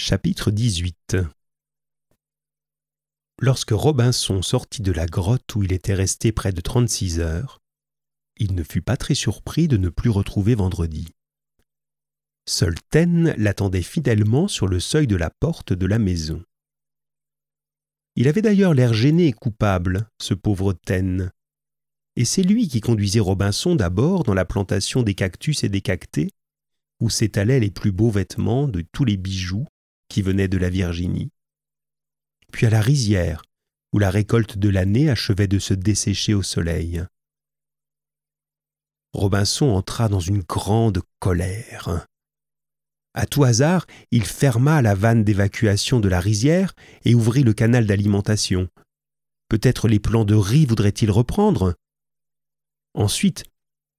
Chapitre 18 Lorsque Robinson sortit de la grotte où il était resté près de trente-six heures, il ne fut pas très surpris de ne plus retrouver Vendredi. Seul Taine l'attendait fidèlement sur le seuil de la porte de la maison. Il avait d'ailleurs l'air gêné et coupable, ce pauvre Taine. Et c'est lui qui conduisait Robinson d'abord dans la plantation des cactus et des cactés, où s'étalaient les plus beaux vêtements de tous les bijoux qui venait de la Virginie, puis à la rizière, où la récolte de l'année achevait de se dessécher au soleil. Robinson entra dans une grande colère. À tout hasard, il ferma la vanne d'évacuation de la rizière et ouvrit le canal d'alimentation. Peut-être les plants de riz voudraient-ils reprendre? Ensuite,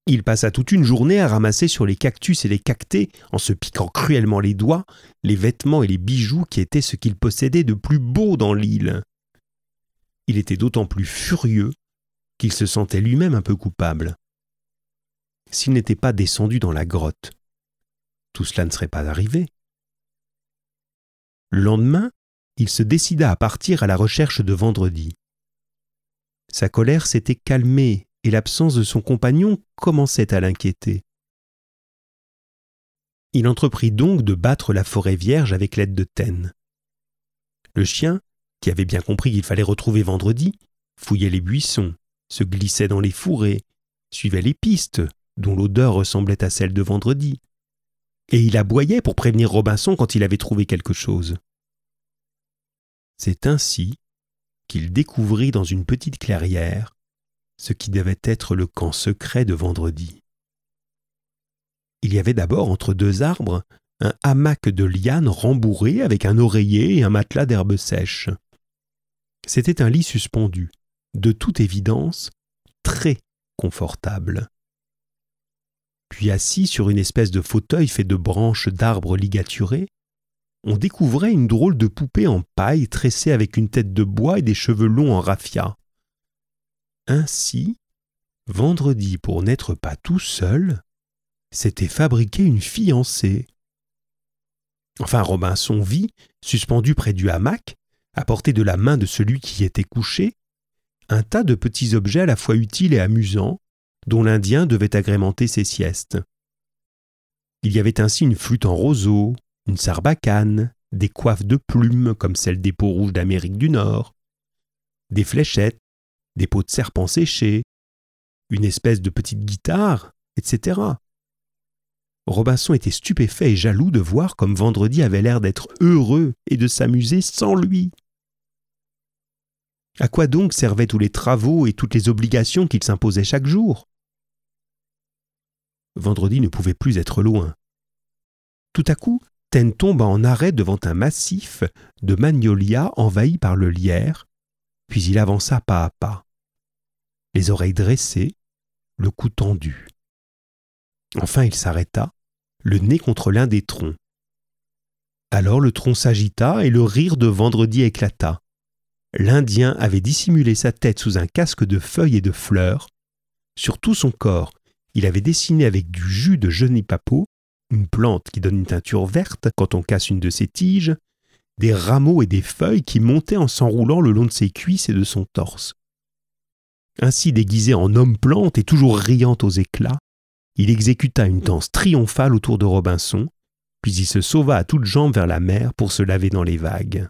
il passa toute une journée à ramasser sur les cactus et les cactés, en se piquant cruellement les doigts, les vêtements et les bijoux qui étaient ce qu'il possédait de plus beau dans l'île. Il était d'autant plus furieux qu'il se sentait lui-même un peu coupable. S'il n'était pas descendu dans la grotte, tout cela ne serait pas arrivé. Le lendemain, il se décida à partir à la recherche de vendredi. Sa colère s'était calmée et l'absence de son compagnon commençait à l'inquiéter. Il entreprit donc de battre la forêt vierge avec l'aide de Taine. Le chien, qui avait bien compris qu'il fallait retrouver vendredi, fouillait les buissons, se glissait dans les fourrés, suivait les pistes, dont l'odeur ressemblait à celle de vendredi, et il aboyait pour prévenir Robinson quand il avait trouvé quelque chose. C'est ainsi qu'il découvrit dans une petite clairière ce qui devait être le camp secret de vendredi. Il y avait d'abord entre deux arbres un hamac de lianes rembourré avec un oreiller et un matelas d'herbes sèches. C'était un lit suspendu, de toute évidence très confortable. Puis assis sur une espèce de fauteuil fait de branches d'arbres ligaturés, on découvrait une drôle de poupée en paille tressée avec une tête de bois et des cheveux longs en raffia. Ainsi, vendredi, pour n'être pas tout seul, s'était fabriqué une fiancée. Enfin, Robinson vit, suspendu près du hamac, à portée de la main de celui qui y était couché, un tas de petits objets à la fois utiles et amusants, dont l'Indien devait agrémenter ses siestes. Il y avait ainsi une flûte en roseau, une sarbacane, des coiffes de plumes comme celles des peaux rouges d'Amérique du Nord, des fléchettes, des peaux de serpent séchées, une espèce de petite guitare, etc. Robinson était stupéfait et jaloux de voir comme Vendredi avait l'air d'être heureux et de s'amuser sans lui. À quoi donc servaient tous les travaux et toutes les obligations qu'il s'imposait chaque jour? Vendredi ne pouvait plus être loin. Tout à coup, Taine tomba en arrêt devant un massif de magnolias envahi par le lierre, puis il avança pas à pas les oreilles dressées, le cou tendu. Enfin il s'arrêta, le nez contre l'un des troncs. Alors le tronc s'agita et le rire de vendredi éclata. L'Indien avait dissimulé sa tête sous un casque de feuilles et de fleurs. Sur tout son corps, il avait dessiné avec du jus de genipapo, une plante qui donne une teinture verte quand on casse une de ses tiges, des rameaux et des feuilles qui montaient en s'enroulant le long de ses cuisses et de son torse. Ainsi déguisé en homme-plante et toujours riant aux éclats, il exécuta une danse triomphale autour de Robinson, puis il se sauva à toutes jambes vers la mer pour se laver dans les vagues.